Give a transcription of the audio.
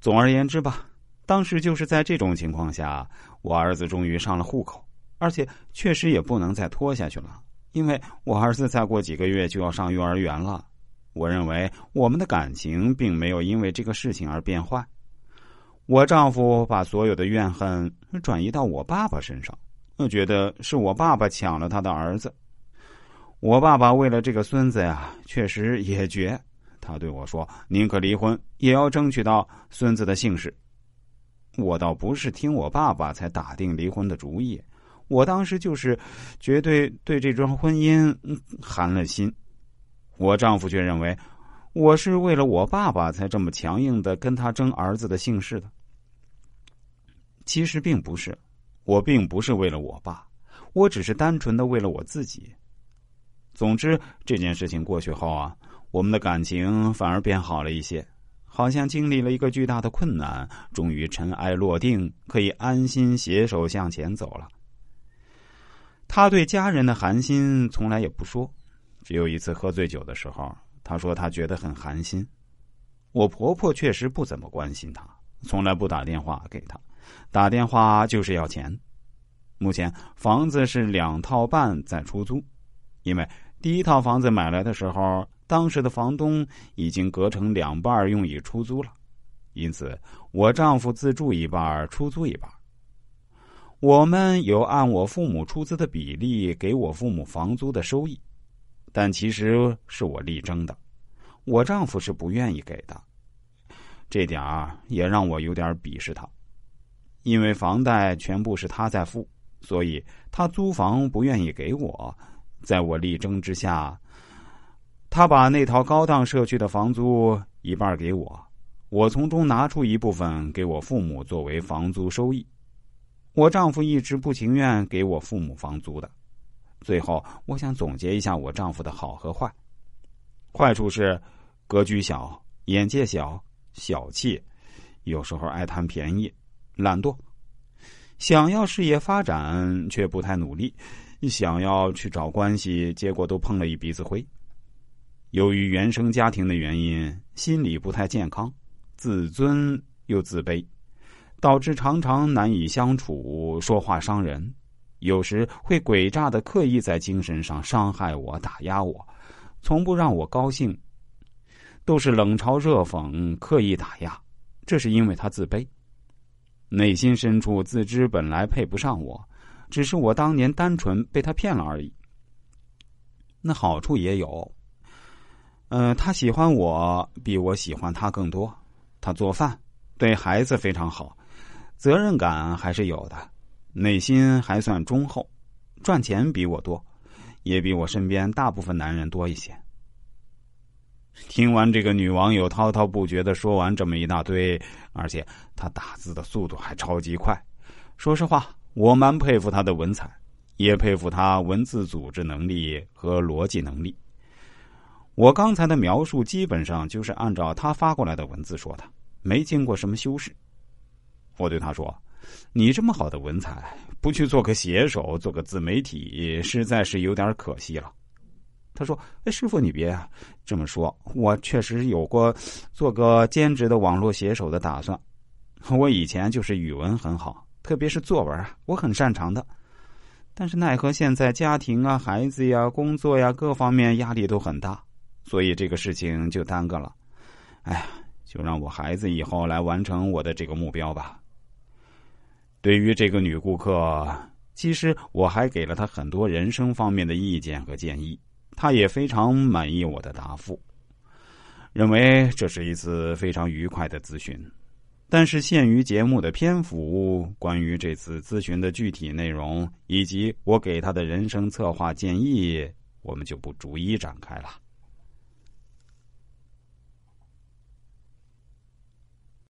总而言之吧，当时就是在这种情况下，我儿子终于上了户口，而且确实也不能再拖下去了，因为我儿子再过几个月就要上幼儿园了。我认为我们的感情并没有因为这个事情而变坏。我丈夫把所有的怨恨转移到我爸爸身上，觉得是我爸爸抢了他的儿子。我爸爸为了这个孙子呀，确实也绝。他对我说：“宁可离婚，也要争取到孙子的姓氏。”我倒不是听我爸爸才打定离婚的主意，我当时就是绝对对这桩婚姻寒了心。我丈夫却认为我是为了我爸爸才这么强硬的跟他争儿子的姓氏的。其实并不是，我并不是为了我爸，我只是单纯的为了我自己。总之，这件事情过去后啊，我们的感情反而变好了一些，好像经历了一个巨大的困难，终于尘埃落定，可以安心携手向前走了。他对家人的寒心从来也不说，只有一次喝醉酒的时候，他说他觉得很寒心。我婆婆确实不怎么关心他，从来不打电话给他，打电话就是要钱。目前房子是两套半在出租，因为。第一套房子买来的时候，当时的房东已经隔成两半用以出租了，因此我丈夫自住一半，出租一半。我们有按我父母出资的比例给我父母房租的收益，但其实是我力争的，我丈夫是不愿意给的，这点儿也让我有点鄙视他，因为房贷全部是他在付，所以他租房不愿意给我。在我力争之下，他把那套高档社区的房租一半给我，我从中拿出一部分给我父母作为房租收益。我丈夫一直不情愿给我父母房租的。最后，我想总结一下我丈夫的好和坏：坏处是格局小、眼界小、小气，有时候爱贪便宜、懒惰，想要事业发展却不太努力。想要去找关系，结果都碰了一鼻子灰。由于原生家庭的原因，心理不太健康，自尊又自卑，导致常常难以相处，说话伤人，有时会诡诈的刻意在精神上伤害我、打压我，从不让我高兴，都是冷嘲热讽、刻意打压。这是因为他自卑，内心深处自知本来配不上我。只是我当年单纯被他骗了而已。那好处也有，嗯，他喜欢我比我喜欢他更多。他做饭，对孩子非常好，责任感还是有的，内心还算忠厚，赚钱比我多，也比我身边大部分男人多一些。听完这个女网友滔滔不绝的说完这么一大堆，而且她打字的速度还超级快，说实话。我蛮佩服他的文采，也佩服他文字组织能力和逻辑能力。我刚才的描述基本上就是按照他发过来的文字说的，没经过什么修饰。我对他说：“你这么好的文采，不去做个写手，做个自媒体，实在是有点可惜了。”他说：“哎，师傅，你别这么说，我确实有过做个兼职的网络写手的打算。我以前就是语文很好。”特别是作文啊，我很擅长的，但是奈何现在家庭啊、孩子呀、工作呀各方面压力都很大，所以这个事情就耽搁了。哎呀，就让我孩子以后来完成我的这个目标吧。对于这个女顾客，其实我还给了她很多人生方面的意见和建议，她也非常满意我的答复，认为这是一次非常愉快的咨询。但是限于节目的篇幅，关于这次咨询的具体内容以及我给他的人生策划建议，我们就不逐一展开了。